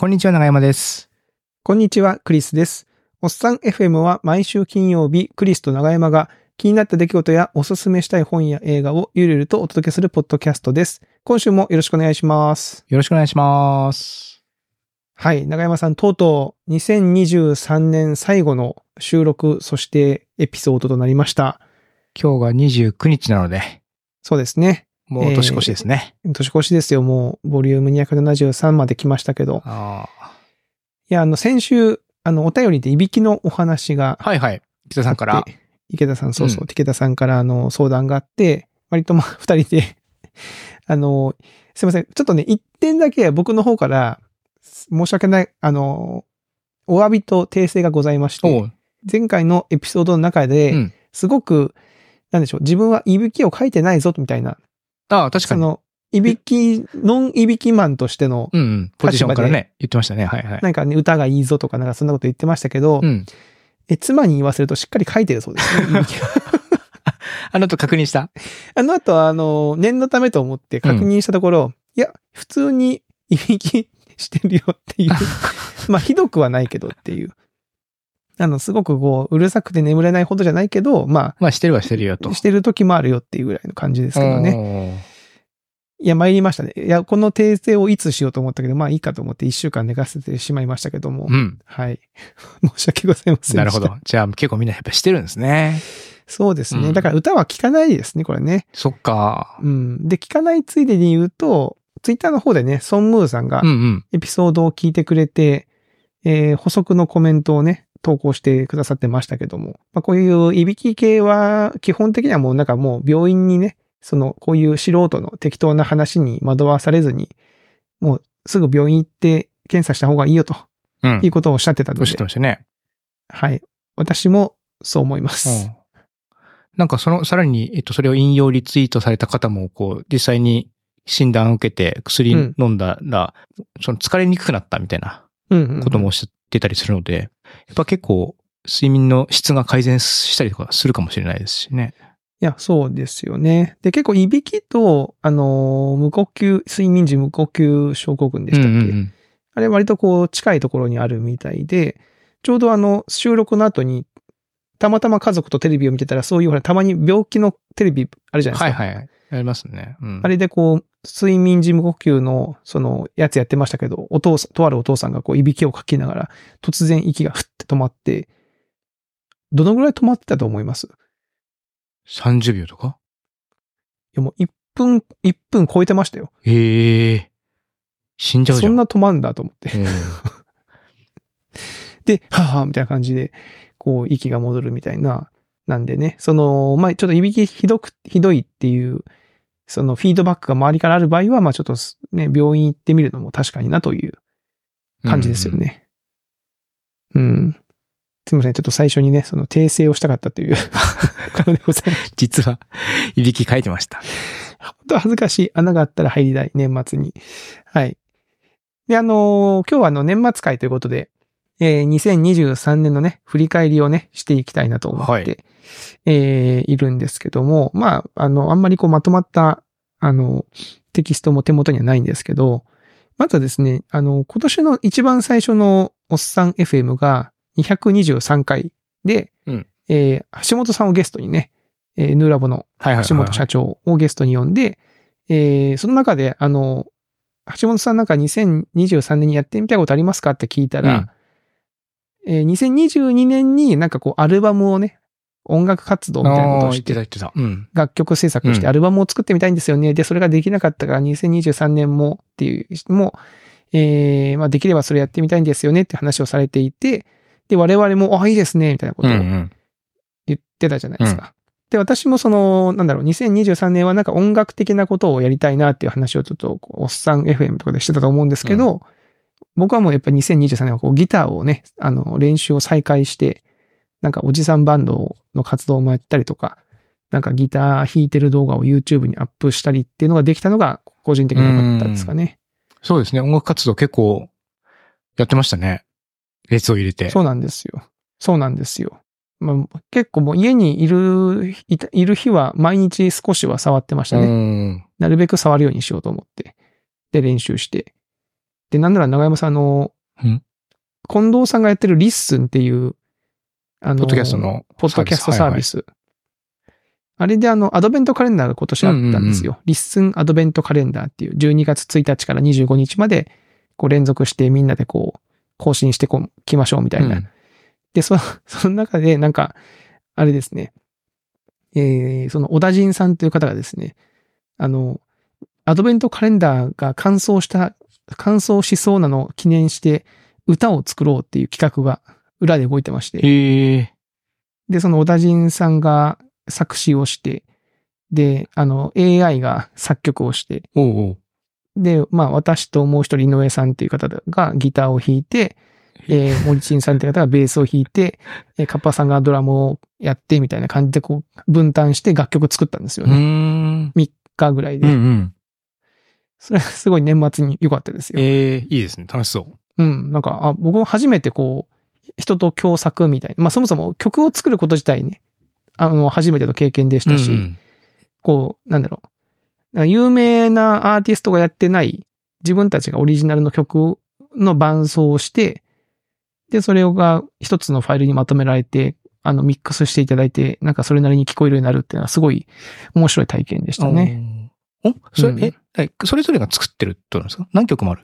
こんにちは、長山です。こんにちは、クリスです。おっさん FM は毎週金曜日、クリスと長山が気になった出来事やおすすめしたい本や映画をゆるゆるとお届けするポッドキャストです。今週もよろしくお願いします。よろしくお願いします。はい、長山さん、とうとう2023年最後の収録、そしてエピソードとなりました。今日が29日なので、そうですね。もう年越しですね。年越しですよ。もう、ボリューム273まで来ましたけど。あいや、あの、先週、あの、お便りでいびきのお話がーはいはい。北さんから池田さん、そうそう、うん池田さんからあの相談があって、割とまあ 二人で、あの、すいません。ちょっとね、一点だけ僕の方から申し訳ない、あの、お詫びと訂正がございましおて、う。前回のエピソードの中で、うん。すごく、なんでしょう、自分はいびきを書いてないぞ、みたいな、ああ、確かに。その、いびき、ノンいびきマンとしての、うんうん。ポジションからね、言ってましたね。はいはい。なんかね、歌がいいぞとか、なんかそんなこと言ってましたけど、うん。え妻に言わせるとしっかり書いてるそうですね。あの後確認した？あの後は、あの、念のためと思って確認したところ、いや、普通にいびきしてるよっていう。まあ、ひどくはないけどっていう。あの、すごくこう、うるさくて眠れないほどじゃないけど、ままあ、してるはしてるよと。あ、してる時もあるよっていうぐらいの感じですけどね。ね。いや、参りましたね。いや、この訂正をいつしようと思ったけど、まあいいかと思って一週間寝かせてしまいましたけども。うん。はい。申し訳ございません。なるほど。じゃあ結構みんなやっぱしてるんですね。そうですね。うんだから歌は聴かないですね、これね。そっか。うん。で、聞かないついでに言うと、ツイッターの方でね、ソンムーさんがうんうん。エピソードを聞いてくれて、えー補足のコメントをね、投稿してくださってましたけども、まあ、こういういびき系は基本的にはもうなんかもう病院にね、その、こういう素人の適当な話に惑わされずに、もうすぐ病院行って検査した方がいいよとうんい。うことをおっしゃってたのおっしゃってで、ましたね。はい。私もそう思います。うん。なんかその、さらに、えっと、それを引用リツイートされた方も、こう、実際に診断を受けて薬うん飲んだら、その疲れにくくなったみたいなうんうんうんこともおっしゃってたりするので、やっぱ結構、睡眠の質が改善したりとかするかもしれないですしね。いや、そうですよね。で、結構、いびきと、あのー無呼吸、睡眠時無呼吸症候群でしたっけ、うんうんうんあれ割とこう、近いところにあるみたいで、ちょうどあの、収録の後に、たまたま家族とテレビを見てたら、そういうほら、たまに病気のテレビあるじゃないですか。はいはい。やりますね。うん。あれでこう、睡眠時無呼吸の、その、やつやってましたけど、お父さん、とあるお父さんがこう、いびきをかきながら、突然息がふって止まって、どのぐらい止まってたと思います？い30秒とか？やもう1分、1分超えてましたよ。ええ死んじゃうじゃん。そんな止まんだと思って。うん で、はぁはぁみたいな感じで、こう、息が戻るみたいな。なんでね、その、まあ、ちょっといびきひどく、ひどいっていう、そのフィードバックが周りからある場合は、まあ、ちょっとね、病院行ってみるのも確かになという感じですよ。ね。うん。すみません。ちょっと最初にね、その訂正をしたかったということでございます。実は、いびき書いてました。本当恥ずかしい穴があったら入りたい、年末に。はい。で、あのー今日はあの、年末会ということで、えー2023年のね、振り返りをね、していきたいなと思って、はい。えーいるんですけども、まあ、あの、あんまりこうまとまった、あの、テキストも手元にはないんですけど、まずはですね、あの、今年の一番最初のおっさん FM が223回で、うん。えー橋本さんをゲストにね、えーヌーラボの。橋本社長をゲストに呼んで、えーその中で、あの、橋本さんなんか2023年にやってみたいことありますかって聞いたら、えー2022年になんかこうアルバムをね、音楽活動みたいなことをしてててた。うん。楽曲制作してうんアルバムを作ってみたいんですよね。で、それができなかったから2023年もっていう、もう、えーまあできればそれやってみたいんですよねって話をされていて、で、我々も、あ、いいですね、みたいなことをうんうん。言ってたじゃないですか。で、私もその、なんだろう、2023年はなんか音楽的なことをやりたいなっていう話をちょっと、おっさん FM とかでしてたと思うんですけど、僕はもうやっぱり2023年はこうギターをね、あの、練習を再開して、なんかおじさんバンドの活動もやったりとか、なんかギター弾いてる動画を YouTube にアップしたりっていうのができたのが個人的に良かったですかね。そうですね。音楽活動結構やってましたね。列を入れて。そうなんですよ。そうなんですよ。まあ、結構もう家にいる、いたいる日は毎日少しは触ってましたね。うん。なるべく触るようにしようと思って。で、練習して。で、なんなら長山さん、あの、うん近藤さんがやってるリッスンっていう、あの、ポッドキャストのポッドキャストサービス。あれであの、アドベントカレンダーが今年あったんですよ。リッスンアドベントカレンダーっていう、12月1日から25日まで、こう連続してみんなでこう、更新してこう、きましょうみたいな。うんで、そ、その中で、なんか、あれですね。えー、その、小田人さんという方がですね、あの、アドベントカレンダーが乾燥した、乾燥しそうなのを記念して、歌を作ろうっていう企画が裏で動いてまして。へえ。で、その小田人さんが作詞をして、で、あの、AI が作曲をして、おうおう。で、まあ、私ともう一人井上さんっていう方がギターを弾いて、えー、森珍さんって方がベースを弾いて、えー、カッパさんがドラムをやってみたいな感じでこう、分担して楽曲作ったんですよね。ん。3日ぐらいうんで。うん。それはすごい年末に良かったですよ。ええ、いいですね。楽しそう。うん。なんか、あ、僕も初めてこう、人と共作みたいな。まあそもそも曲を作ること自体ね、あの、初めての経験でしたし、うんうんこう、なんだろう。有名なアーティストがやってない自分たちがオリジナルの曲の伴奏をして、で、それが一つのファイルにまとめられて、あの、ミックスしていただいて、なんかそれなりに聞こえるようになるっていうのはすごい面白い体験でしたね。お？おそれ、うんえ、えそれぞれが作ってるってことなんですか？何曲もある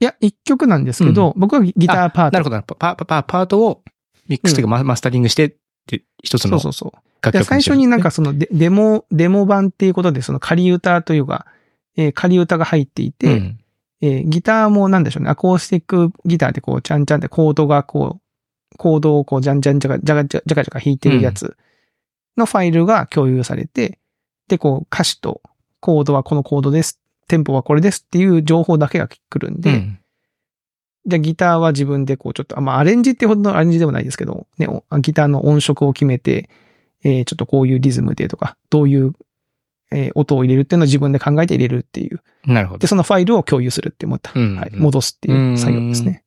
いや、一曲なんですけど、僕はギターパート。なるほど。パ、パ、パ、パートをミックスというかママスタリングしてって、一つのそうそうそう。楽曲で最初になんか、かそのデデモ、デモ版っていうことで、その仮歌というか、えー仮歌が入っていて、うんえーギターもなんでしょうね、アコースティックギターでこう、ちゃんちゃんってコードがこう、コードをこう、じゃんじゃんじゃがじゃがじゃじゃがじゃが弾いてるやつのファイルが共有されて、で、こう、歌詞とコードはこのコードです、テンポはこれですっていう情報だけが来るんで、うんじゃあギターは自分でこう、ちょっと、あまあ、アレンジってほどのアレンジでもないですけど、ね、おギターの音色を決めて、えーちょっとこういうリズムでとか、どういう、えー音を入れるっていうのを自分で考えて入れるっていう。なるほどで、。そのファイルを共有するって思った。うんはい。戻すっていう作業ですね。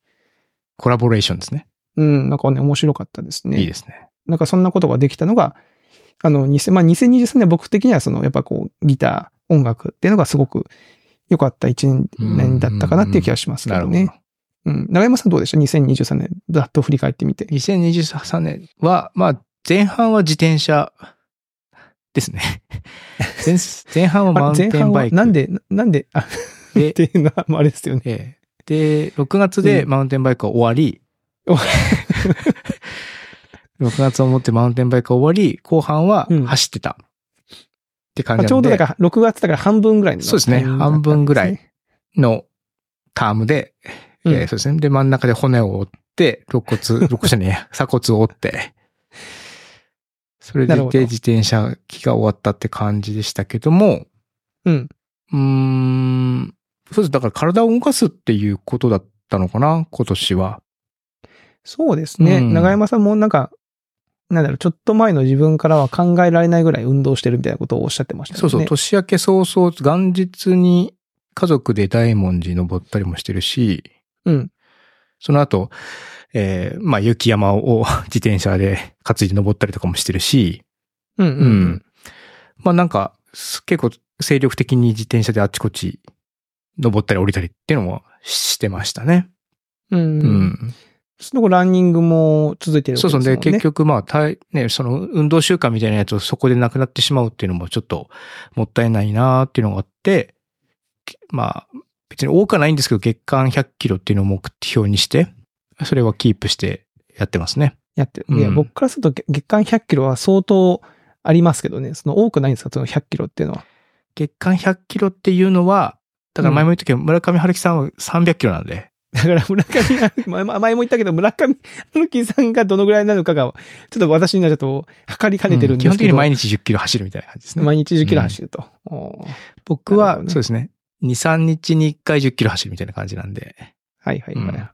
コラボレーションですね。うん、なんかね、面白かったですね。いいですね。なんかそんなことができたのが、あの、2000まあ、2023年僕的にはその、やっぱこう、ギター、音楽っていうのがすごく良かった一年だったかなっていう気がしますけどね。なるほど。うん。長山さんどうでした ?2023 年、ざっと振り返ってみて。2023年は、まあ、前半は自転車ですね。前前半はマウンテンバイク。なんで、なんで、あ、でっていうのは、まああれですよね。ええで、6月でうんマウンテンバイクが終わり、お6月をもってマウンテンバイクが終わり、後半はうん走ってた。って感まあじなんで、ちょうどだから、6月だから半分ぐらいのそうですね半分ぐらいのタームで、うんえーそうですね。で、真ん中で骨を折って、肋骨、肋骨じゃねえや、鎖骨を折って、それで自転車期が終わったって感じでしたけども、うん。うーん、そうです。だから体を動かすっていうことだったのかな、今年は。そうですね。うん長山さんもなんか、なんだろう、ちょっと前の自分からは考えられないぐらい運動してるみたいなことをおっしゃってましたよね。そうそう、年明け早々、元日に家族で大文字登ったりもしてるし、うん。その後、えーまあ雪山を自転車で担いで登ったりとかもしてるし、うんうんううんん。まあなんか、す結構精力的に自転車であっちこっち登ったり降りたりっていうのもしてましたね。うん。ううん。ん。その後ランニングも続いてるわそうそう。で。結局まあ、体ね、その運動習慣みたいなやつをそこでなくなってしまうっていうのもちょっともったいないなーっていうのがあって、まあ、別に多くはないんですけど、月間100キロっていうのを目標にして、それはキープしてやってますね。やってる。いや、うん僕からすると月月間100キロは相当ありますけどね。その多くないんですか？その100キロっていうのは。月間100キロっていうのは、だから前も言ったけど、村上春樹さんは300キロなんで、だから村上前も言ったけど、村上春樹さんがどのぐらいなのかが、ちょっと私にはちょっと測りかねてるんですけど。基本的に毎日10キロ走るみたいな感じですね。毎日10キロ走ると。おー僕は、ねそうですね。2、3日に1回10キロ走るみたいな感じなんで。はいはいはい。うん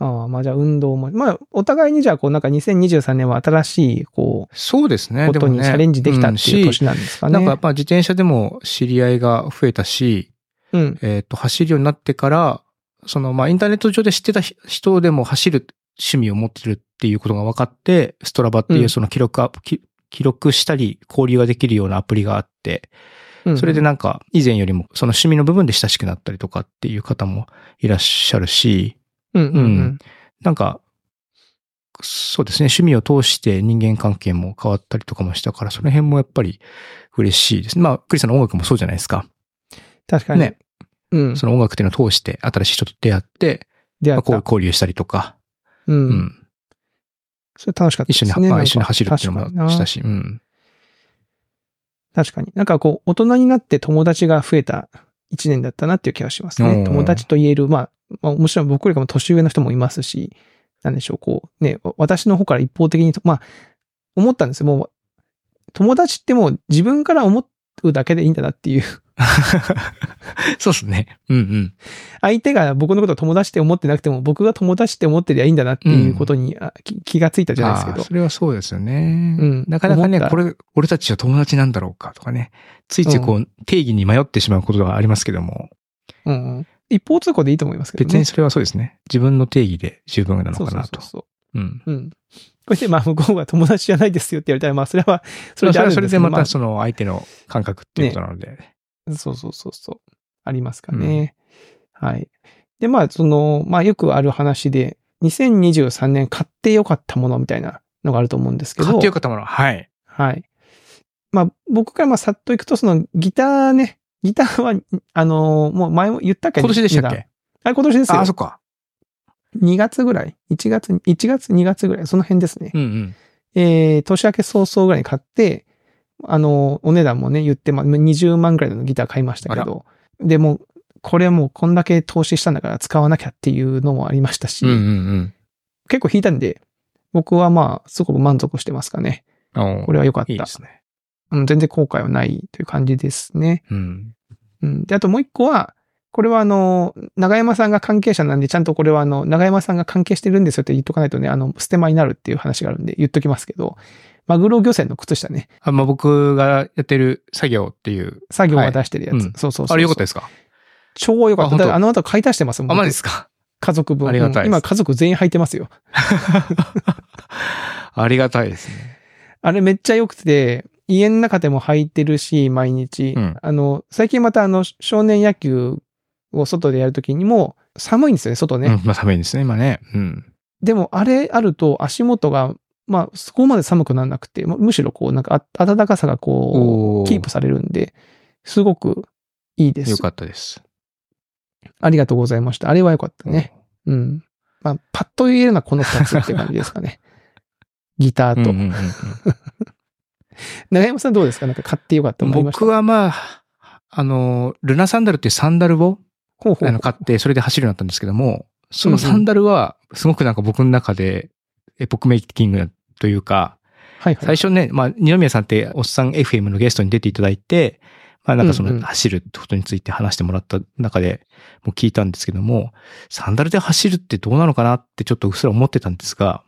ああ、まあじゃあ運動も。まあ、お互いにじゃあ、こうなんか2023年は新しい、こそうですう、ね。ことにチャレンジできたっていう年なんですかね。なんか、まあ自転車でも知り合いが増えたし、うん。えっ、と、走るようになってから、その、まあインターネット上で知ってたひ人でも走る趣味を持ってるっていうことが分かって、ストラバっていううんその記録アプ、き記録したり交流ができるようなアプリがあって、うんそれでなんか以前よりもその趣味の部分で親しくなったりとかっていう方もいらっしゃるし、うんうんうん。なんか、そうですね、趣味を通して人間関係も変わったりとかもしたから、その辺もやっぱり嬉しいです。まあ、クリスさんの音楽もそうじゃないですか。確かに。ね。うん。その音楽っていうのを通して新しい人と出会って、まあ、出会ったこう交流したりとか、う。うんん。それ楽しかった一緒に、ですね。まあなんか一緒に走るっていうのもしたし、うん。確かに。なんかこう、大人になって友達が増えた一年だったなっていう気がしますね。友達と言える、まあ、まあ、もちろん僕よりかも年上の人もいますし、なんでしょう、こう、ね、私の方から一方的にと、まあ、思ったんですよ。もう、友達ってもう自分から思うだけでいいんだなっていう。そうですね。うんうん。相手が僕のことを友達って思ってなくても、僕が友達って思ってりゃいいんだなっていうことに、あき気がついたじゃないですけど。それはそうですよね。うんなかなかね、これ、俺たちは友達なんだろうかとかね。ついついこう、定義に迷ってしまうことがありますけども、うんうん。一方通行でいいと思いますけどね。別にそれはそうですね。自分の定義で十分なのかなと。そうそうそう。うん。うん。これで、まあ、向こうが友達じゃないですよって言われたら、まあ、それは、それはそれでまたその相手の感覚っていうことなので。まあそうそうそうそう。ありますかね。はい。で、まあ、その、まあ、よくある話で、2023年買ってよかったものみたいなのがあると思うんですけど。買ってよかったもの。はい。はい。まあ、僕からまあ、さっといくと、その、ギターね、ギターは、あのもう前も言ったっけ？今年でしたっけ？あれ今年ですよああ、そ。っか。2月ぐらい ?1 月、1月、2月ぐらい？その辺ですね。うんうん。えー、年明け早々ぐらいに買って、あの、お値段もね、言って、まあ、20万ぐらいのギター買いましたけど、でも、これはもうこんだけ投資したんだから使わなきゃっていうのもありましたし、うんうん結構弾いたんで、僕はまあ、すごく満足してますかね。これは良かった。いいですね。うん、全然後悔はないという感じですね。うん。うん。で、あともう一個は、これはあの、長山さんが関係者なんで、ちゃんとこれはあの、長山さんが関係してるんですよって言っとかないとね、あの、ステマになるっていう話があるんで言っときますけど、マグロ漁船の靴下ね、あ、まあ、僕がやってる作業っていう。作業が出してるやつ。はいうんそうそうそう。あれよかったですか？超良かった。あの後買い足してますもん。あ、マジ僕ですか？家族分。ありがたい今家族全員履いてますよ。ありがたいですね。あれめっちゃ良くて、家の中でも履いてるし、毎日。うんあの、最近またあの、少年野球を外でやるときにも、寒いんですよね、外ね。うん。まあ、寒いですね、今ね。うん。でも、あれあると足元が、まあ、そこまで寒くならなくて、むむしろこう、なんかあ、暖かさがこう、キープされるんで、すごくいいです。よかったです。ありがとうございました。あれはよかったね。うん。まあ、パッと言えるのはこの二つって感じですかね。ギターと。長山さんどうですか？なんか買ってよかったものありました？僕はまあ、あの、ルナサンダルっていうサンダルを買って、それで走るようになったんですけども、そのサンダルは、すごくなんか僕の中で、エポックメイキングというか、はいはい。最初ね、まあ、二宮さんって、おっさん FM のゲストに出ていただいて、まあなんかその走るってことについて話してもらった中でもう聞いたんですけども、サンダルで走るってどうなのかなってちょっとうっすら思ってたんですが、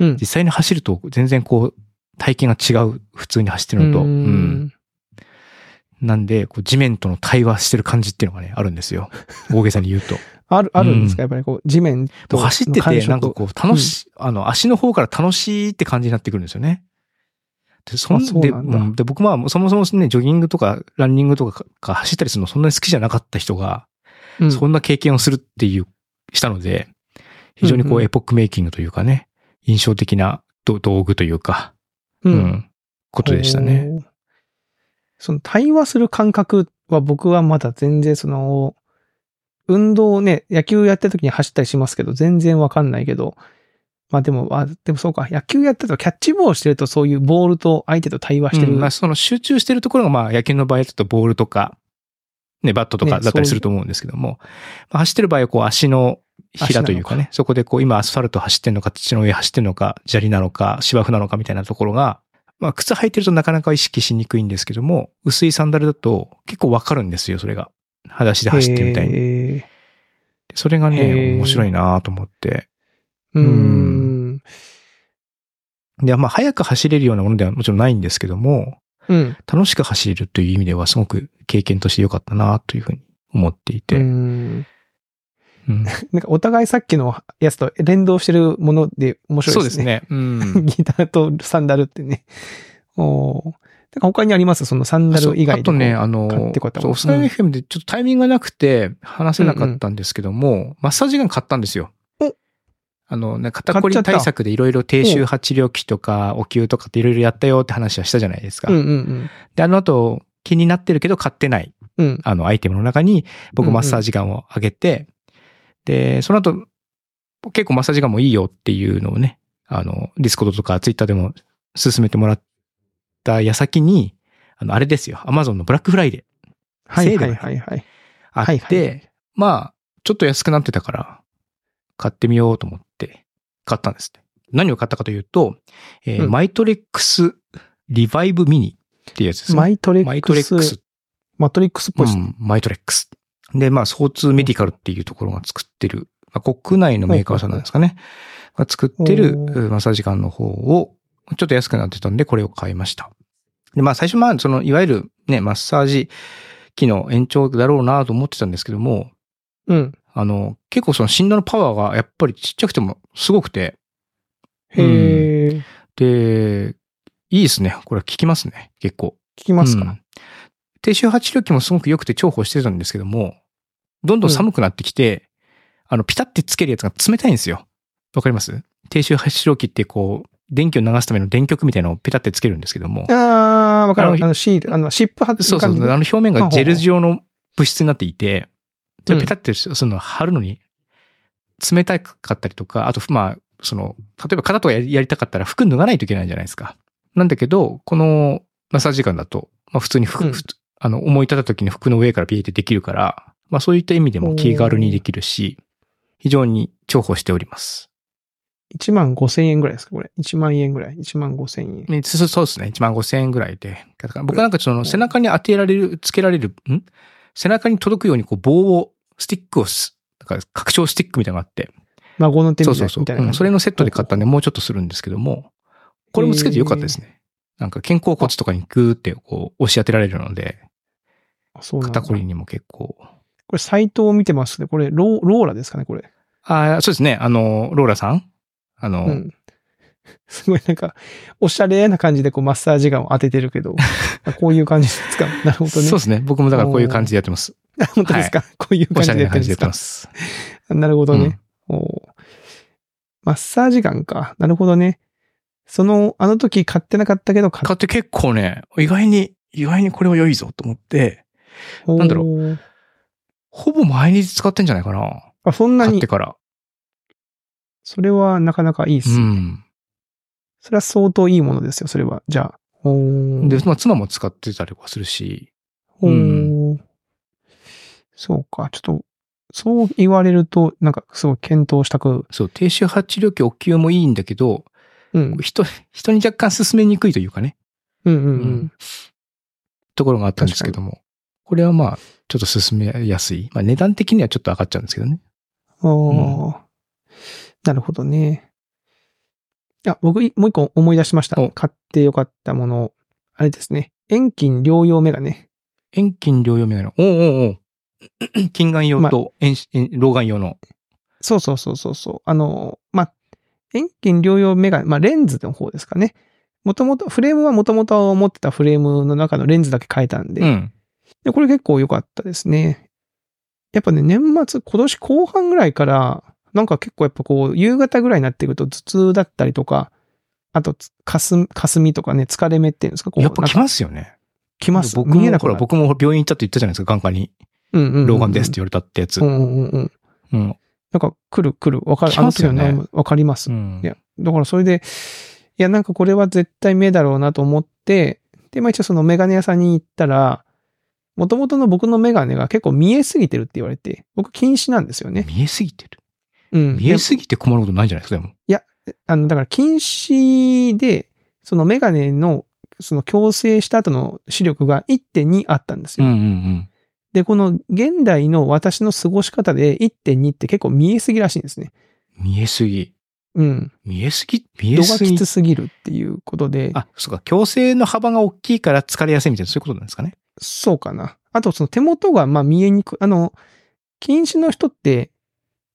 うん実際に走ると全然こう、体験が違う、普通に走ってるのと。うんなんで、こう地面との対話してる感じっていうのがね、あるんですよ。大げさに言うと。ある、あるんですか？やっぱりこう、地面と走ってて、なんかこう、楽しい、あの、足の方から楽しいって感じになってくるんですよね。で、そんでなんで、僕はそもそもね、ジョギングとかランニングとかが走ったりするのそんなに好きじゃなかった人が、うんそんな経験をするっていう、したので、非常にこうんううんエポックメイキングというかね、印象的な道道具というか、う。うんん、ことでしたね。その対話する感覚は僕はまだ全然その、運動をね、野球やってる時に走ったりしますけど、全然わかんないけど、まあでも、あ、でもそうか、野球やってるとキャッチボールしてるとそういうボールと相手と対話してる。うんまあ、その集中してるところが、まあ、野球の場合だとボールとか、ね、バットとかねだったりすると思うんですけども、まあ、走ってる場合は、こう、足のひらというかね、そこでこう、今アスファルト走ってんのか、土の上走ってんのか、砂利なのか、芝生なのかみたいなところが、まあ、靴履いてるとなかなか意識しにくいんですけども、薄いサンダルだと結構わかるんですよ、それが。裸足で走ってるみたいに。へそれがへね、ー面白いなと思って。ーうーん。で、まあ、速く走れるようなものではもちろんないんですけども、うん。楽しく走れるという意味ではすごく経験として良かったなというふうに思っていて。うーうんん なんかお互いさっきのやつと連動してるもので面白いでね。そうですすね。うん。ギターとサンダルってね。おーか他にあります？そのサンダル以外で。あとね、あの、買ってこよかったものそうおさん FM でちょっとタイミングがなくて話せなかったんですけども、マッサージガン買ったんですよ。おあの、ね、肩こり対策でいろいろ低周波治療器とか、お灸とかっていろいろやったよって話はしたじゃないですか。うんうんで、あの後、気になってるけど買ってない、うん。うん。あの、アイテムの中に、僕マッサージガンをあげて、で、その後、結構マッサージガンもいいよっていうのをね、あの、ディスコードとかツイッターでも勧めてもらった矢先に、あの、あれですよ、アマゾンのブラックフライデーはいはいはいはい。あって、はいはいまあ、ちょっと安くなってたから、買ってみようと思って、買ったんですね。何を買ったかというと、えーうんマイトレックスリバイブミニっていうやつですね。マイトレマイックス。トレックス。マトリックスっぽいですね。うん、マイトレックス。で、まあ、スポーツメディカルっていうところが作ってる、まあ、国内のメーカーさんなんですかね。が作ってるマッサージガンの方を、ちょっと安くなってたんで、これを買いました。で、まあ、最初、まあ、その、いわゆるね、マッサージ機の延長だろうなと思ってたんですけども、うん。あの、結構その振動のパワーがやっぱりちっちゃくてもすごくて、へえ。で、いいですね。これ効きますね。結構。聞きますか？うん低周波治療器もすごく良くて重宝してたんですけども、どんどん寒くなってきて、あの、ピタってつけるやつが冷たいんですよ。わかります？低周波治療器ってこう、電気を流すための電極みたいなのをピタってつけるんですけども、ああ、わかる。あのあの、シール、あの、シップ貼ってそうそう、あの表面がジェル状の物質になっていて、それうん。ペタってするの貼るのに冷たかったりとか、あと、まあ、その、例えば肩とかやりたかったら服脱がないといけないじゃないですか。なんだけど、このマッサージガンだと、まあ普通に服、うん。あの、思い立った時に服の上からピーってできるから、まあそういった意味でも気軽にできるし、非常に重宝しております。1万5千円ぐらいですかこれ。1万円ぐらい。1万5千円。ねそうそうですね。1万5千円ぐらいで。僕なんかその背中に当てられる、つけられる、ん？背中に届くようにこう棒を、スティックをす、だから拡張スティックみたいなのがあって、孫の手みたいうそそうそう。みたいな感じ。うんそれのセットで買ったんでもうちょっとするんですけども、これもつけてよかったですね。なんか肩甲骨とかにグーってこう押し当てられるので、肩こりにも結構。これサイトを見てますね。これロー、ローラですかねこれ。ああ、そうですね。あの、ローラさん？あの、うん。すごいなんか、おしゃれな感じでこうマッサージガンを当ててるけど、あ こういう感じですか？なるほどね。そうですね。僕もだからこういう感じでやってます。あ本当ですか、こういうお感じでややってるんですか？ってます。なるほどね。おーマッサージガンか。なるほどね。その、あの時買ってなかったけど買っ買って結構ね、意外に、意外にこれは良いぞと思って、なんだろう。ほぼ毎日使ってんじゃないかな。あ、そんなに？買って、から。それはなかなかいいっす。うん。それは相当いいものですよ、それは。じゃあ。おーで、まあ、妻も使ってたりとかするし、おーうんそうか、ちょっと、そう言われると、なんかすごい検討したく、そう、低周波治療器お灸もいいんだけど、うん。人、人に若干進めにくいというかね、うんうんううんん。ところがあったんですけども、これはまあ、ちょっと進めやすい。まあ値段的にはちょっと上がっちゃうんですけどね。おーなるほどね。あ、僕、いもう一個思い出しましたお。買ってよかったもの。あれですね。遠近療養メガネ。遠近療養メガネ。おうおうおう 近眼用と遠視、遠老眼用の。そうそうそうそうそう。あの、まあ、遠近療養メガネ、まあ、レンズの方ですかね。もともと、フレームはもともと持ってたフレームの中のレンズだけ変えたんで、うん。で、これ結構良かったですね。やっぱね、年末、今年後半ぐらいから、なんか結構やっぱこう、夕方ぐらいになってくると頭痛だったりとか、あと、かす、かすみとかね、疲れ目っていうんですか？こう、やっぱ来ますよね。来ます。僕も、ほら、見えなくなる。僕も病院行ったって言ったじゃないですか、眼科に。うんうんうんうん老眼ですって言われたってやつ。うんうんうん。うん。なんか来る来る。わかる。来ますよねわかります。うんいや、だからそれで、いや、なんかこれは絶対目だろうなと思って、で、まあ一応そのメガネ屋さんに行ったら、元々の僕のメガネが結構見えすぎてるって言われて、僕近視なんですよね。見えすぎてる？うん。見えすぎて困ることないんじゃないですか、でも。あの、だから近視で、そのメガネの、その矯正した後の視力が1.2あったんですよ。うんうんうん。で、この現代の私の過ごし方で1.2って結構見えすぎらしいんですね。見えすぎ。うん。見えすぎ？見え度がすぎきつすぎるっていうことで、あ、そうか。矯正の幅が大きいから疲れやすいみたいな、そういうことなんですかね。そうかな。あと、その手元がまあ見えにくい。あの、近視の人って、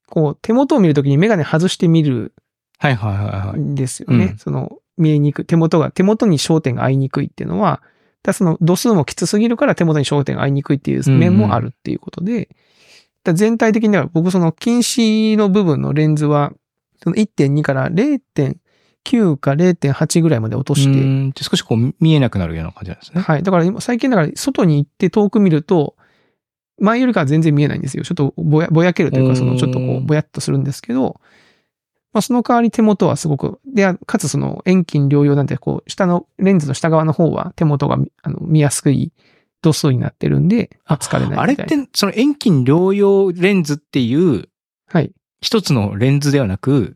こう、手元を見るときにメガネ外してみるはいはいはいはい。んですよね。うんその、見えにくい。手元が、手元に焦点が合いにくいっていうのは、だその度数もきつすぎるから手元に焦点が合いにくいっていう面もあるっていうことで、だ全体的には僕その近視の部分のレンズは、その1.2から0.9か0.8ぐらいまで落として、少しこう見えなくなるような感じなんですね。はい。だから今最近だから外に行って遠く見ると、前よりかは全然見えないんですよ。ちょっとぼやぼやけるというか、そのちょっとこうぼやっとするんですけど、まあその代わり手元はすごく、で、かつその遠近両用なんてこう、下のレンズの下側の方は手元が見あの見やすい度数になってるんで、まあ疲れない。あれって、その遠近両用レンズっていうはい。一つのレンズではなく、はい。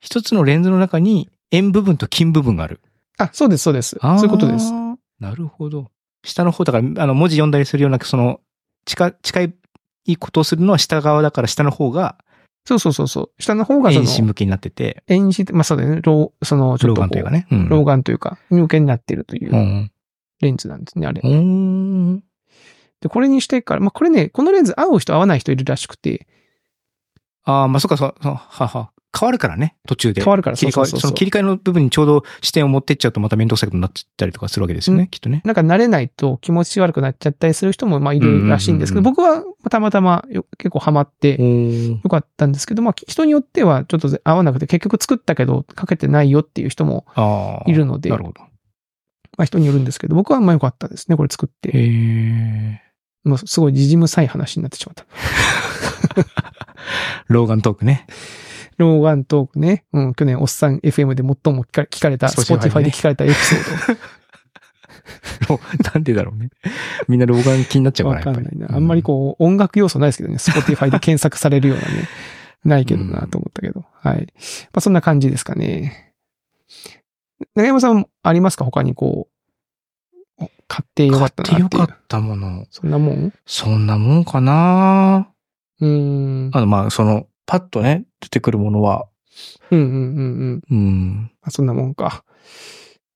一つのレンズの中に円部分と金部分がある。あ、そうです、そうです。そういうことです。なるほど。下の方だから、あの、文字読んだりするような、その、近、近いことをするのは下側だから下の方がそうそうそうそう。下の方がその、遠視向きになってて、遠視って、まあそうだよね。老、その、ちょ老っとこう眼というかね。うん。老眼というか、向けになってるといううんレンズなんですね、あれ。うん。で、これにしてから、まあ、これね、このレンズ合う人合わない人いるらしくて、ああ、まあ、そっか、そう、そうはは。変わるからね、途中で。変わるから切り替わそうその切り替えの部分にちょうど視点を持ってっちゃうとまた面倒くさくなっちゃったりとかするわけですよね、うんきっとね。なんか慣れないと気持ち悪くなっちゃったりする人も、まあ、いるらしいんですけど、うん僕はたまたまよ結構ハマっておよかったんですけど、まあ、人によってはちょっと合わなくて、結局作ったけどかけてないよっていう人も。いるのでなるほど。まあ、人によるんですけど、僕はまあ良かったですね、これ作って。へえ。もうすごいじじむさい話になってしまった。老眼トークね。老眼トークね。うん、去年、おっさん FM で最も聞か聞かれた、Spotify ね Spotify で聞かれたエピソー老 なんでだろうね。みんな老眼気になっちゃド。うから、わかんないな。あんまりこう、音楽要素ないですけどね。Spotify で検索されるようなね。ないけどなと思ったけど。はい。まあ、そんな感じですかね。長山さんありますか？他にこう、お買ってよかったなって買ってよか。ったもの。そんなもん？そんなもんかなうーん。あの、まあ、その、パッとね、出てくるものは、うんうんうんうん。うん。まあ、そんなもんか。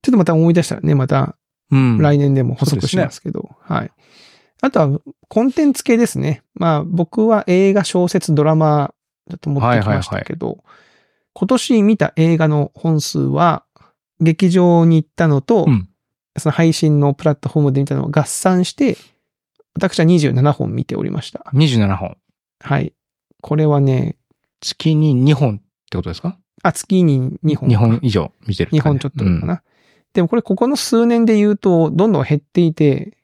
ちょっとまた思い出したらね、またうん。来年でも補足しますけど、はい。あとは、コンテンツ系ですね。まあ、僕は映画、小説、ドラマだと思ってきましたけど、今年見た映画の本数は、劇場に行ったのと、うんその配信のプラットフォームで見たのを合算して、私は27本見ておりました。27本。はい。これはね、月に2本ってことですか？あ、月に2本。2本以上見てる、2本ちょっとかうんな。でもこれここの数年で言うと、どんどん減っていて、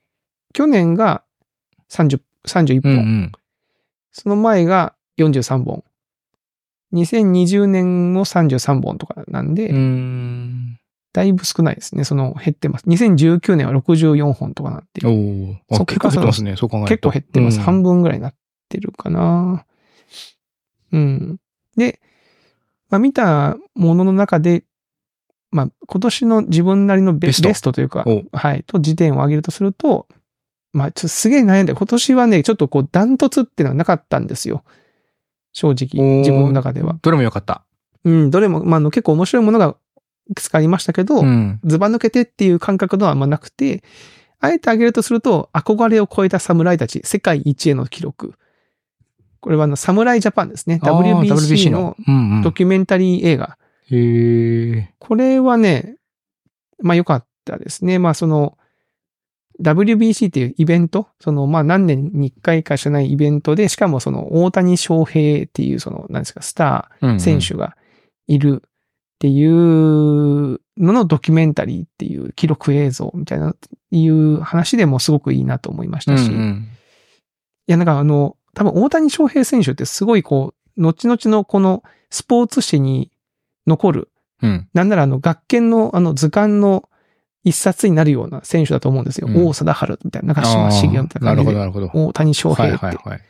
去年が30、31本。うんうん。その前が43本。2020年も33本とかなんで、ん。だいぶ少ないですね。その減ってます。2019年は64本とかなってるお結構減ってますね、そう考えると。結構減ってます。うん半分ぐらいになってるかな。うん。で、まあ見たものの中で、まあ今年の自分なりのベベストというか、おはい、と時点を上げるとすると、まあちょっとすげえ悩んで、今年はね、ちょっとこうダントツっていうのはなかったんですよ。正直、自分の中では。どれも良かった。うん、どれも、まあ結構面白いものがいくつかありましたけど、うん。ズバ抜けてっていう感覚のはあんまなくて、あえてあげるとすると、憧れを超えた侍たち、世界一への記録。これはあの、侍ジャパンですね。WBC のドキュメンタリー映画。へえ。これはね、まあ良かったですね。まあその、WBC っていうイベント、そのまあ何年に1回かしかないイベントで、しかもその大谷翔平っていうその、何ですか、スター、選手がいるっていうののドキュメンタリーっていう記録映像みたいな、いう話でもすごくいいなと思いましたし、いうんうんやなんかあの、多分大谷翔平選手ってすごいこう、後々のこのスポーツ史に残る、うん。なんならあの学研のあの図鑑の一冊になるような選手だと思うんですよ。うん王貞治みたいな、中島茂雄みたいな感じで。あーなるほど、なるほど。大谷翔平って、はいはいはい。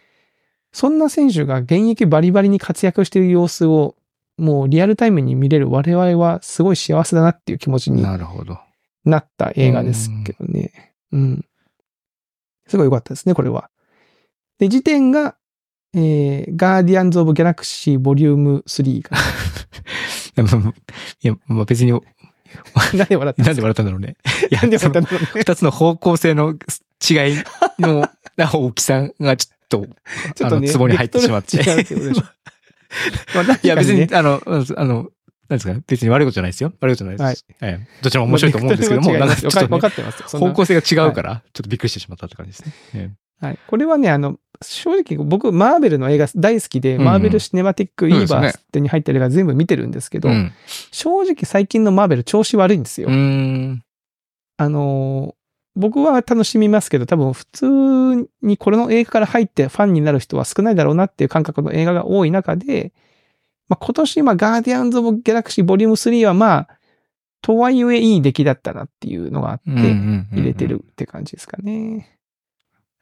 そんな選手が現役バリバリに活躍している様子を、もうリアルタイムに見れる我々はすごい幸せだなっていう気持ちになった映画ですけどね。うん。すごい良かったですね、これは。で、時点が、えー、ガーディアンズ・オブ・ギャラクシーボリューム3かいや、まあいやまあ別に、な。なんで笑ったんなんで笑ったんだろうね。いやで笑ったんそのだろうね。二つの方向性の違いの大きさがちょっと、ちょっとね、あの壺に入ってしまって いや別に、ね、あの、あの、なんですか別に悪いことじゃないですよ。悪いことじゃないです。はいええどちらも面白いと思うんですけども、わなんかちょっと、ねか分か、ってますよ。そんな方向性が違うから、ちょっとびっくりしてしまったって感じですね。えはい。これはね、あの、正直僕、マーベルの映画大好きで、うんマーベル・シネマティック・ユニバースってに入ってる映画全部見てるんですけど、えうん。正直最近のマーベル調子悪いんですよ。あのー僕は楽しみますけど、多分普通にこれの映画から入ってファンになる人は少ないだろうなっていう感覚の映画が多い中で、まあ、今年、まあ、ガーディアンズ・オブ・ギャラクシーボリューム3はまあ、とはいえいい出来だったなっていうのがあって、入入れてる。って感じですかね。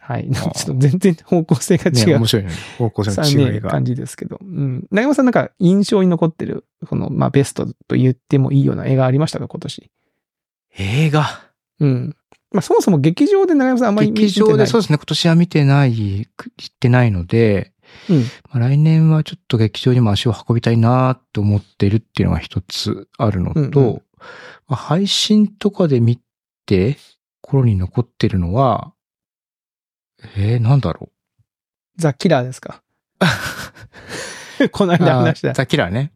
はい。ちょっと全然方向性がね、違う面。白いね。方向性さの違いが。ね感じですけど。うん。長山さんなんか印象に残ってる、この、まあ、ベストと言ってもいいような映画ありましたか、今年？映画？うん。まあ、そもそも劇場で長山さんあんまり見てない。劇場でそうですね、今年は見てない、行ってないので、うん。まあ、来年はちょっと劇場にも足を運びたいなと思ってるっていうのが一つあるのと、うんうんまあ、配信とかで見て、心に残ってるのは、えー、なんだろザ・キラーですか？このう。間話したあザ・キラーね。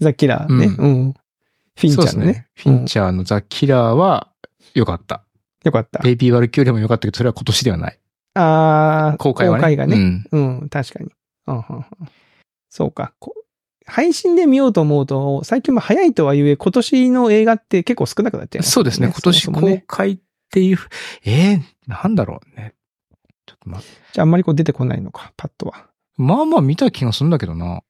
ザ・キラーね。ううん。フィンチャーのね。フィンチャーのザ・キラーは良かった。うんよかった。ベイビー・ワルキューレも良かったけど、それは今年ではない。あー公開はね。公開がね。うん。うん、確かに。うんうんうんそうか。こ配信で見ようと思うと、最近も早いとはいえ、今年の映画って結構少なくなっちゃいますそうですね。今年公開っていう、えー、なんだろうね。ちょっとま、じゃああんまりこう出てこないのか、パッとは。まあまあ見た気がするんだけどな。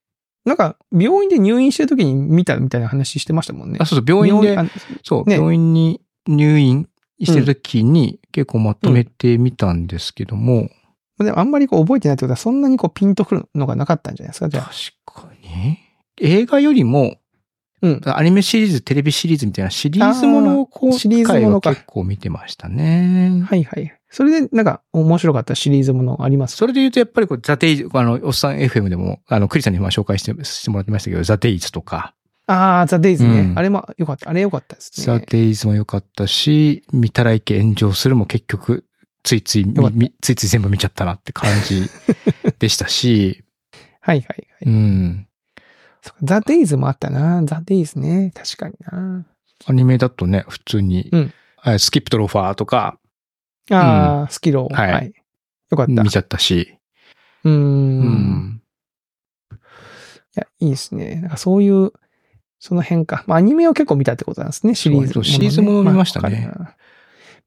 なんか、病院で入院してる時に見たみたいな話してましたもんね。あ、そうそう、病院で、あそう、ね病院に入院してる時に結構まとめてみたんですけども、でもあんまりこう覚えてないってことは、そんなにこうピンとくるのがなかったんじゃないですか、じゃあ。確かに。映画よりも、うん。アニメシリーズ、テレビシリーズみたいなシリーズものをこう、シリーズもの結構見てましたね。はいはい。それで、なんか、面白かったシリーズものあります？それで言うと、やっぱりこう、ザ・デイズ、あの、おっさん FM でも、あの、クリさんに今紹介してしてもらってましたけど、ザ・デイズとか、ああ、ザ・デイズね。うんあれもよかった。あれよかったですザ・ね。デイズも良かったし、見たらいけ炎上するも結局、ついついついつい全部見ちゃったなって感じでしたし、はいはいはい。うん。かザ・デイズもあったな。ザ・デイズね。確かにな。アニメだとね、普通に、うんあスキップとローファーとかああ、スキロー。はいはい。よかった。見ちゃったし、うー。うんん。いや、いいですね。なんかそういう、その辺か。まあ、アニメを結構見たってことなんですね、シリーズものね、シリーズもの見ましたねあわかるな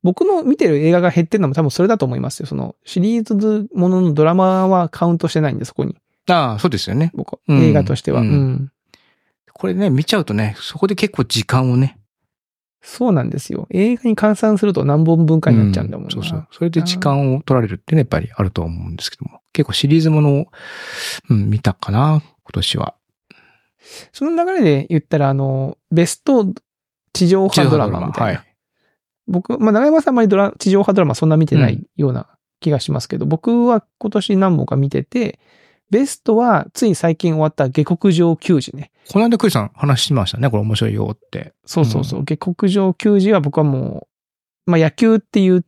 僕の見てる映画が減ってるのも多分それだと思いますよ。そのシリーズもののドラマはカウントしてないんで、そこに。ああ、そうですよね。僕は、うん映画としては、ううんん。これね、見ちゃうとね、そこで結構時間をね、そうなんですよ。映画に換算すると何本分かになっちゃうんだもんな。そうそう。それで時間を取られるってね、やっぱりあると思うんですけども。結構シリーズものを、うん、見たかな、今年は。その流れで言ったら、あの、ベスト地上波ドラマみたいな。はい。僕、まあ、長山さんあまりドラ、地上波ドラマそんな見てないような気がしますけど、僕は今年何本か見てて、ベストはつい最近終わった下克上球児ね。この間クリさん話しましたね。これ面白いよって。そうそうそう。下克上球児は僕はもう、まあ野球っていう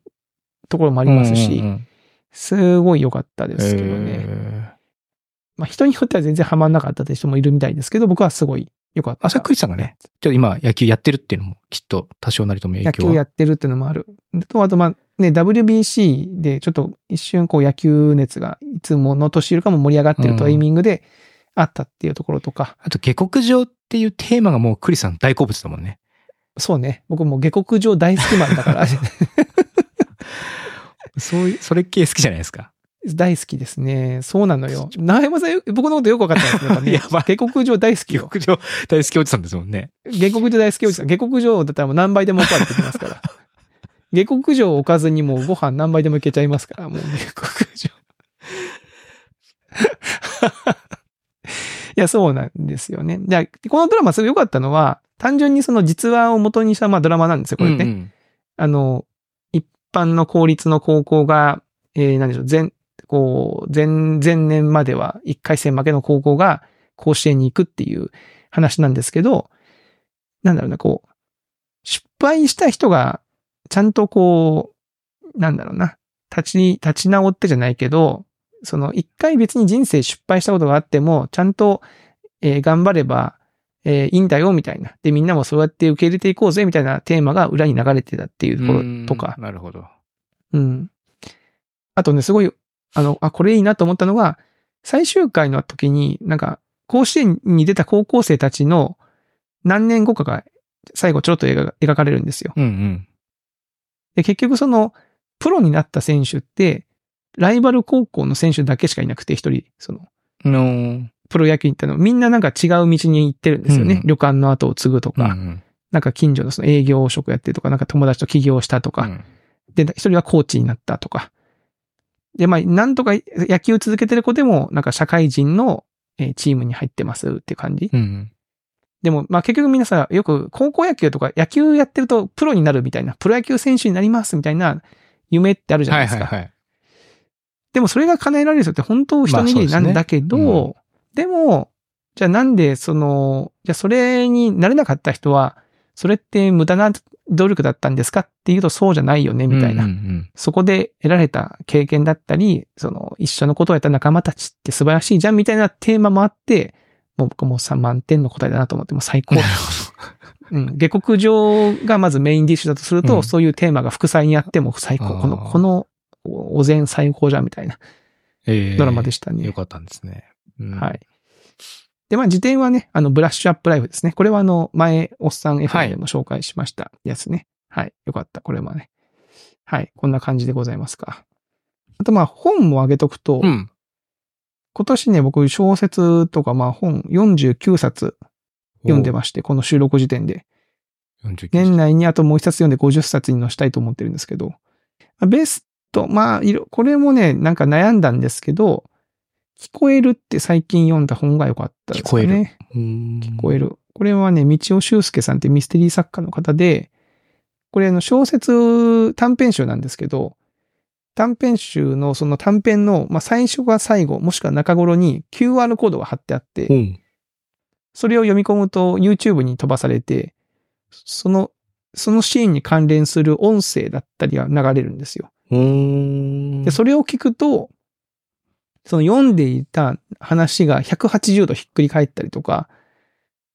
ところもありますし、うんうんうんすごい良かったですけどね。えーまあ人によっては全然ハマんなかったって人もいるみたいですけど、僕はすごい良かった。あ、それクリスさんがね、ちょっと今野球やってるっていうのもきっと多少なりとも影野響は。球やってるっていうのもある。と、あと、まあ、ね、WBC でちょっと一瞬こう野球熱がいつもの年よりかも盛り上がってるタイミングであったっていうところとか、あと下克上っていうテーマがもうクリスさん大好物だもんね。そうね、僕も下克上大好きマンだから、そういう、それ系好きじゃないですか。大好きですね。そうなのよ。長山さんよ、僕のことよくわかったんですね。やっぱね やばい下克上大好き下よ。克上大好きおじさんですもんね。下克上大好きおじさん。下克上だったらもう何倍でもおかわりできますから。下克上を置かずにもうご飯何杯でもいけちゃいますから、もう下克上。いや、そうなんですよね。じゃあ、このドラマすごい良かったのは、単純にその実話を元にしたまあドラマなんですよ、これね。うんうんあの、一般の公立の高校が、えー、なんでしょう、前、こう、前、前年までは一回戦負けの高校が甲子園に行くっていう話なんですけど、なんだろうな、こう、失敗した人が、ちゃんとこう、なんだろうな、立ち、立ち直ってじゃないけど、その一回別に人生失敗したことがあっても、ちゃんと、えー頑張れば、えーいいんだよ、みたいな。で、みんなもそうやって受け入れていこうぜ、みたいなテーマが裏に流れてたっていうところとかうん。なるほど。うん。あとね、すごい、あの、あ、これいいなと思ったのが、最終回の時に、なんか、甲子園に出た高校生たちの何年後かが最後ちょろっと描か描かれるんですよ。うんうん。で、結局その、プロになった選手って、ライバル高校の選手だけしかいなくて、一人、その、の、プロ野球に行ったの、みんななんか違う道に行ってるんですよね。うん。旅館の後を継ぐとか、うん。うんなんか近所のその営業職やってるとか、なんか友達と起業したとか、うん。で、一人はコーチになったとか。で、まあ、なんとか野球続けてる子でも、なんか社会人のえーチームに入ってますっていう感じ。うんでも、まあ結局皆さんよく高校野球とか野球やってるとプロになるみたいな、プロ野球選手になりますみたいな夢ってあるじゃなはいいですか。はいはい。でもそれが叶えられる人って本当一握りなんだけど、まあそうでも、じゃあなんでその、じゃあそれになれなかった人は、それって無駄な努力だったんですかっていうとそうじゃないよね、みたいな。うんうんそこで得られた経験だったり、その一緒のことをやった仲間たちって素晴らしいじゃんみたいなテーマもあって、もう僕も3満点の答えだなと思って、もう最高うん。下克上がまずメインディッシュだとすると、うんそういうテーマが副菜にあっても最高。この、このおお膳最高じゃんみたいな。ええドラマでしたね。よかったんですね。うんはい。で、まあ、辞典はね、あの、ブラッシュアップライフですね。これはあの、前、おっさん F はいでも紹介しましたやつね。はい。よかった。これはね。はい。こんな感じでございますか。あと、まあ、本もあげとくと、うん。今年ね、僕、小説とか、まあ、本49冊読んでまして、この収録時点で。49年内にあともう一冊読んで50冊に載したいと思ってるんですけど、まあベスト、まあ、いろ、これもね、なんか悩んだんですけど、聞こえるって最近読んだ本が良かったですかね。聞こえる聞聞こえる。これはね、道尾修介さんってミステリー作家の方で、これあの小説短編集なんですけど、短編集のその短編の、まあ、最初が最後、もしくは中頃に QR コードが貼ってあって、うん。それを読み込むと YouTube に飛ばされて、その、そのシーンに関連する音声だったりが流れるんですよ。で、それを聞くと、その読んでいた話が180度ひっくり返ったりとか、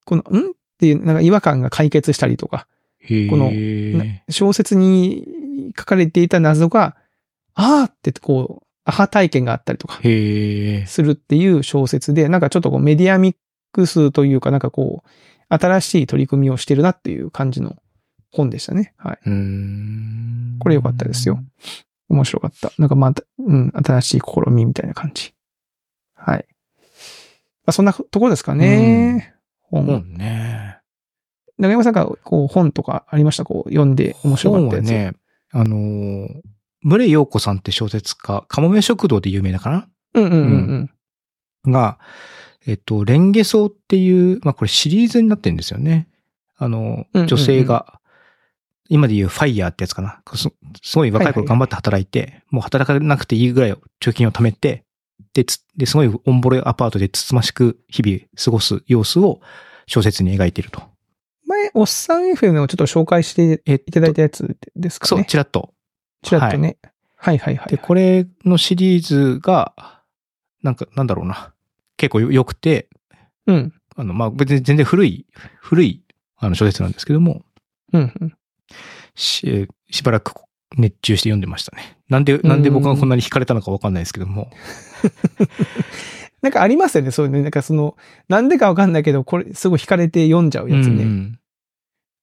この、ん？っていう、なんか違和感が解決したりとか、このな小説に書かれていた謎が、あーってこう、アハ体験があったりとか。するっていう小説で、なんかちょっとこうメディアミックスというか、なんかこう、新しい取り組みをしてるなっていう感じの本でしたね。はい。これ良かったですよ。面白かった。なんかまた、うん、新しい試みみたいな感じ。はい。まあ、そんなところですかね。本。本ね。長山さんがこう本とかありました？こう読んで面白かったやつ。本はね、あのー、村井陽子さんって小説家、かもめ食堂で有名だかな？うんうんうんうん。が、えっと、レンゲソウっていう、まあこれシリーズになってるんですよね。あの女性が、今で言うファイヤーってやつかな。すすごい若い頃頑張って働いて、もう働かなくていいぐらい貯金を貯めて、で、つで、すごいオンボロアパートでつつましく日々過ごす様子を小説に描いていると。前、おっさん FM をちょっと紹介していただいたやつですかそう、ね。ちらっと。ちらっとね。はいはいはい。で、これのシリーズが、なんか、なんだろうな。結構良くて、うん。あの、まあ、別に全然古い、古い、あの、小説なんですけども、うんうん。し、えーしばらく熱中して読んでましたね。なんで、なんで僕がこんなに惹かれたのかわかんないですけども。なんかありますよね、そういうね。なんかその、なんでかわかんないけど、これすごい惹かれて読んじゃうやつうんうね。ん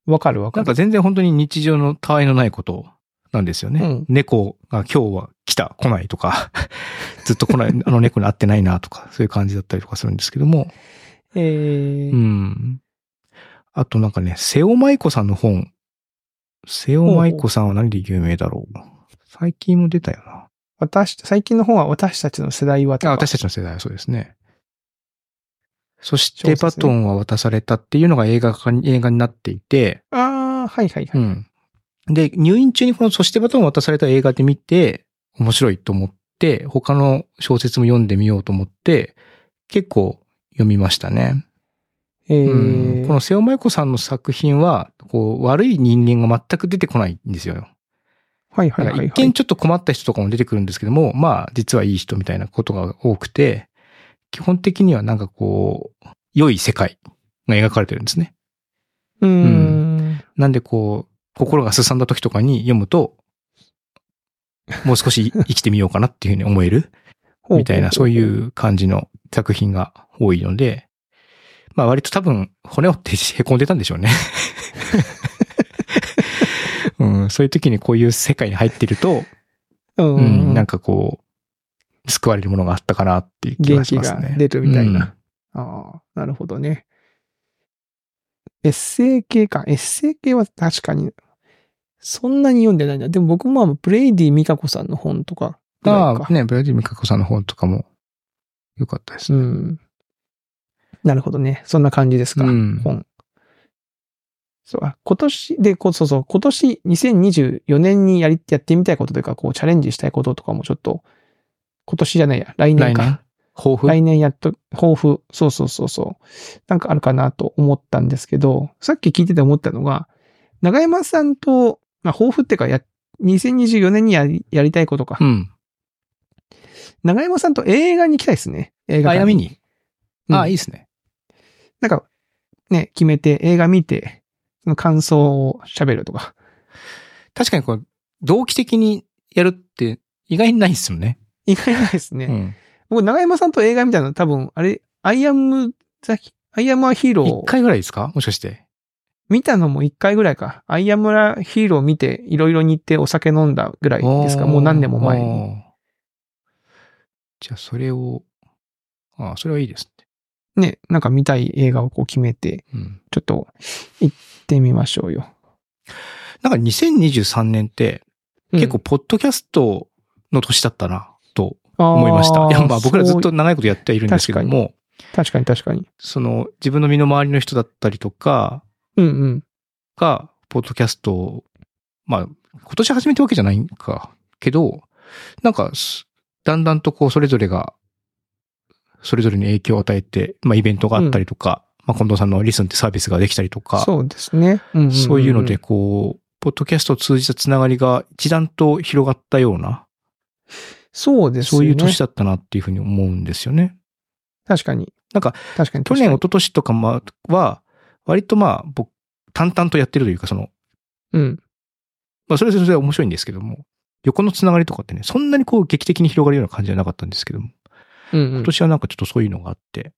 わ、かるわかる。なんか全然本当に日常のたわいのないことなんですよね。うん猫が今日は来た、来ないとか、ずっと来ない、あの猫に会ってないなとか、そういう感じだったりとかするんですけども。えーうん。あとなんかね、瀬尾舞子さんの本。瀬尾舞子さんは何で有名だろう。最近も出たよな。私、最近の本は私たちの世代はとあ、か私たちの世代はそうですね。そしてバトンは渡されたっていうのが映画化に、映画になっていて、ああ、はいはいはい。うん。で、入院中にこのそしてバトンを渡された映画で見て、面白いと思って、他の小説も読んでみようと思って、結構読みましたね。えーうんこの瀬尾舞子さんの作品は、こう、悪い人間が全く出てこないんですよ。はいはいはい、はい。一見ちょっと困った人とかも出てくるんですけども、まあ、実はいい人みたいなことが多くて、基本的にはなんかこう、良い世界が描かれてるんですね。うーん。なんでこう、心がすさんだ時とかに読むと、もう少し生きてみようかなっていうふうに思える みたいな、そうい。う感じの作品が多いので、まあ割と多分骨折って凹んでたんでしょうね。うん、そういう時にこういう世界に入ってると、うんなんかこう、救われるものがあったかなっていう気元気ががしますね。出るみたいな。うんああ、なるほどね。エッセイ系か。エッセイ系は確かに、そんなに読んでないんだ。でも僕もブレイディ・ミカコさんの本とか。ああ、ね、ブレイディミカコさんの本とかも良かったですね。うん。なるほどね。そんな感じですか。うん本。そう、あ今年で、そうそう、今年2024年にやり、やってみたいことというか、こうチャレンジしたいこととかもちょっと、今年じゃないや、来年か。来年？抱負？来年やっと、抱負、そうそうそうそう。なんかあるかなと思ったんですけど、さっき聞いてて思ったのが、長山さんと、まあ、抱負っていうか、や、2024年にやり、やりたいことか。うん。長山さんと映画に行きたいですね。映画あ、に。うんああ、いいですね。なんか、ね、決めて映画見て、その感想を喋るとか。確かにこう、同期的にやるって意外にないですよね。意外ないですね。うん。僕、長山さんと映画見たの多分、あれ、アイアム、ザ、アイアムアヒーロー一回ぐらいですか？もしかして。見たのも一回ぐらいか。アイアムアヒーロー見て、いろいろに行ってお酒飲んだぐらいですか。もう何年も前に。に。じゃあ、それを、ああ、それはいいですね、なんか見たい映画をこう決めて、ね。うん。ちょっと行ってみましょうよ。なんか2023年って、うん結構、ポッドキャストの年だったな、と思いました。あーいや、まあ僕らずっと長いことやってはいるんですけども、確かに確かに。その、自分の身の回りの人だったりとか、うんうん。が、ポッドキャストを、まあ、今年始めたわけじゃないんか、けど、なんかす、だんだんとこう、それぞれが、それぞれに影響を与えて、まあ、イベントがあったりとか、まあ、近藤さんのリスンってサービスができたりとか、そうですね。うんうんんんそういうので、こう、ポッドキャストを通じたつながりが一段と広がったような、そうですよね。そういう年だったなっていうふうに思うんですよね。確かに。なんか、確かに。去年、一昨年とかまは、割とまあ、僕、淡々とやってるというか、その、にうん。まあ、それはそれで面白いんですけども、横のつながりとかってね、そんなにこう劇的に広がるような感じじゃなかったんですけども、うん、うん今。年はなんかちょっとそういうのがあって。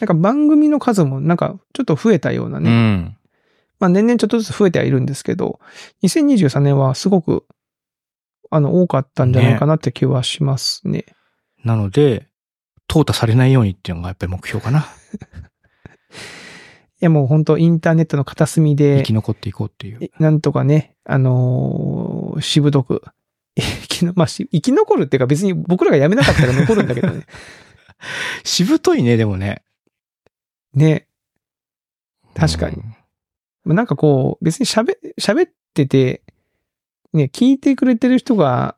なんか番組の数もなんかちょっと増えたようなね。ん。まあ年々ちょっとずつ増えてはいるんですけど、2023年はすごく、あの、多かったんじゃないかなって気はしますね。なので、淘汰されないようにっていうのがやっぱり目標かな。いやもう本当インターネットの片隅生でき、残っていこうっていう。えなんとかね、あのーしぶとく、生きの、まあ、し生き残るっていうか別に僕らが辞めなかったら残るんだけどね。しぶといね、でもね。ね。確かにうん。まあなんかこう、別に喋、喋ってて、ね、聞いてくれてる人が、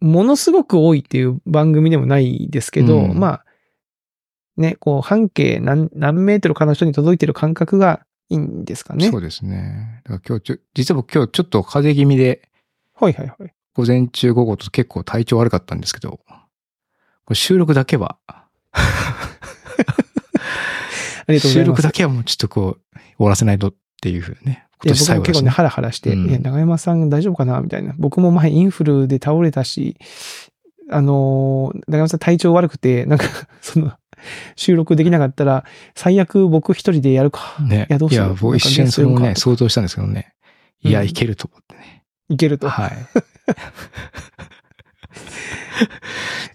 ものすごく多いっていう番組でもないですけど、うんまあ、ね、こう、半径何、何メートルかの人に届いてる感覚がいいんですかね。そうですね。だから今日ちょ、実は僕今日ちょっと風邪気味で、はいはいはい。午前中午後と結構体調悪かったんですけど、収録だけは、収。録だけはもうちょっとこう、終わらせないとっていうふうね。いや今年最後だし、僕も結構ね、ね。ハラハラして、うん長山さん大丈夫かな？みたいな。僕も前インフルで倒れたし、あのー長山さん体調悪くて、なんか、その、収録できなかったら、最悪僕一人でやるか。ね。いやどうしよう僕一瞬それをね、想像したんですけどね。いや、うんいけると思ってね。いけると。はい。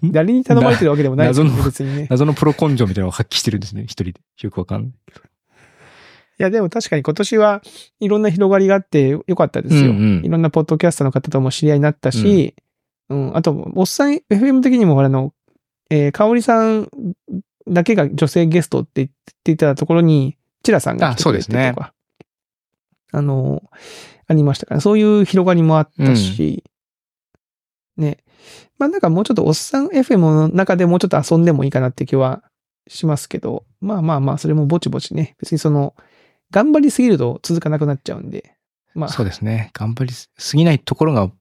誰に頼まれてるわけでもない謎の別にね。謎のプロ根性みたいなのを発揮してるんですね、一人で。よくわかんない。いや、でも確かに今年はいろんな広がりがあってよかったですよ。うんうんいろんなポッドキャストの方とも知り合いになったし、うん、あと、おっさん FM 的にも、あの、えー、かおりさんだけが女性ゲストって言っていたところに、チラさんが来てくれてとか、あそうですねあの、ありましたから、そういう広がりもあったし、ね。まあなんかもうちょっとおっさん FM の中でもうちょっと遊んでもいいかなって気はしますけど、まあまあまあ、それもぼちぼちね。別にその、頑張りすぎると続かなくなっちゃうんで、まあ、そうですね。頑張りすぎないところが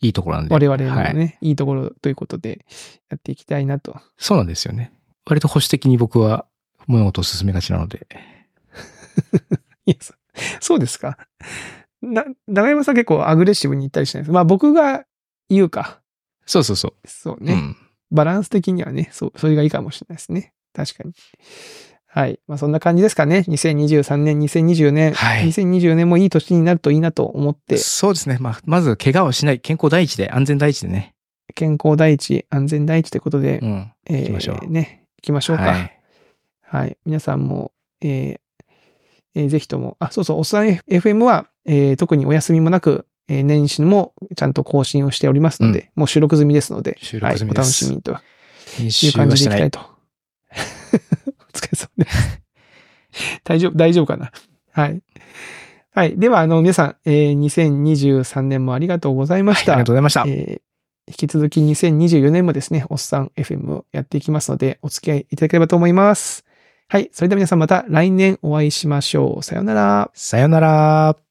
いいところなんで。我々のはい。ね、いいところということで、やっていきたいなと。そうなんですよね。割と保守的に僕は、物事を進めがちなので。いや、そそうですか？な、長山さん結構アグレッシブに言ったりしないです？まあ僕が言うか。そうそうそう。そうね。うん。バランス的にはね、そう、それがいいかもしれないですね。確かに。はい。まあそんな感じですかね。2023年、2020年。はい2020年もいい年になるといいなと思って、そうですね。まあ、まず、怪我をしない。健康第一で、安全第一でね。健康第一、安全第一ということで、うん。え行きましょうね、行きましょうか。ははい。い。皆さんも、えーえーぜひとも、あ、そうそう、おっさん FM は、えー特にお休みもなく、えー年始もちゃんと更新をしておりますので、もう収録済みですので、収録済みですはい、お楽しみにという編集感はしてない。じでいきたいと。お疲れ様です。大丈夫、大丈夫かな？はい。はい。では、あの、皆さん、えー2023年もありがとうございまはいありした。がとうございました。えー引き続き2024年もですね、おっさん FM をやっていきますので、お付き合いいただければと思います。はい。それでは皆さんまた来年お会いしましょう。さよなら。さよなら。